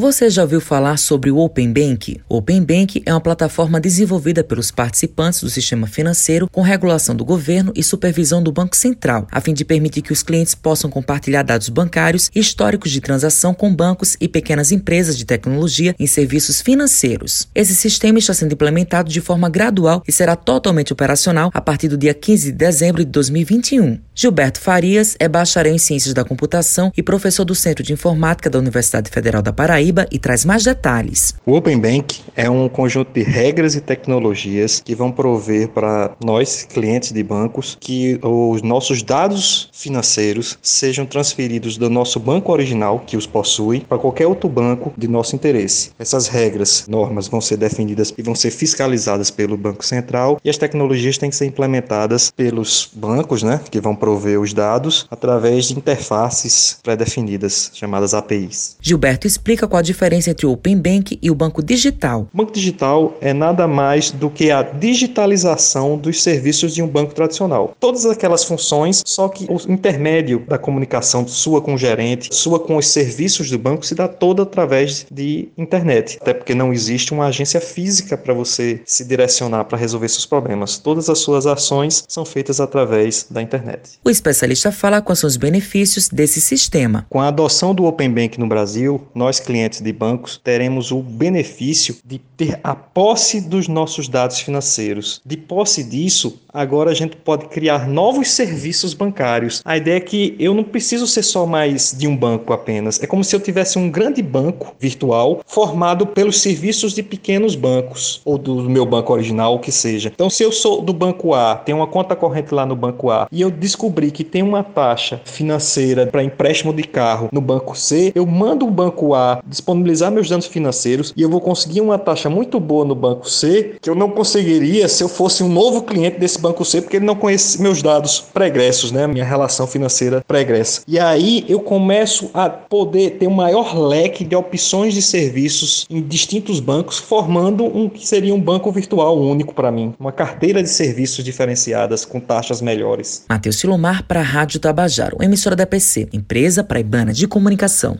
Você já ouviu falar sobre o Open Bank? O Open Bank é uma plataforma desenvolvida pelos participantes do sistema financeiro com regulação do governo e supervisão do Banco Central, a fim de permitir que os clientes possam compartilhar dados bancários e históricos de transação com bancos e pequenas empresas de tecnologia em serviços financeiros. Esse sistema está sendo implementado de forma gradual e será totalmente operacional a partir do dia 15 de dezembro de 2021. Gilberto Farias é bacharel em Ciências da Computação e professor do Centro de Informática da Universidade Federal da Paraíba e traz mais detalhes. O Open Bank é um conjunto de regras e tecnologias que vão prover para nós, clientes de bancos, que os nossos dados financeiros sejam transferidos do nosso banco original, que os possui, para qualquer outro banco de nosso interesse. Essas regras, normas vão ser definidas e vão ser fiscalizadas pelo Banco Central e as tecnologias têm que ser implementadas pelos bancos, né, que vão prover os dados através de interfaces pré-definidas, chamadas APIs. Gilberto explica qual a diferença entre o Open Bank e o banco digital. O banco digital é nada mais do que a digitalização dos serviços de um banco tradicional. Todas aquelas funções, só que o intermédio da comunicação sua com o gerente, sua com os serviços do banco se dá toda através de internet. Até porque não existe uma agência física para você se direcionar para resolver seus problemas. Todas as suas ações são feitas através da internet. O especialista fala quais são os benefícios desse sistema. Com a adoção do Open Bank no Brasil, nós clientes de bancos, teremos o benefício de ter a posse dos nossos dados financeiros. De posse disso, agora a gente pode criar novos serviços bancários. A ideia é que eu não preciso ser só mais de um banco apenas. É como se eu tivesse um grande banco virtual formado pelos serviços de pequenos bancos, ou do meu banco original, o que seja. Então, se eu sou do banco A, tenho uma conta corrente lá no banco A, e eu descobri que tem uma taxa financeira para empréstimo de carro no banco C, eu mando o banco A disponibilizar meus dados financeiros e eu vou conseguir uma taxa muito boa no banco C que eu não conseguiria se eu fosse um novo cliente desse banco C, porque ele não conhece meus dados pregressos, né? Minha relação financeira pregressa. E aí eu começo a poder ter um maior leque de opções de serviços em distintos bancos, formando um que seria um banco virtual único para mim, uma carteira de serviços diferenciadas com taxas melhores. Matheus Silomar para a Rádio Tabajaro, emissora da PC, empresa praibana de comunicação.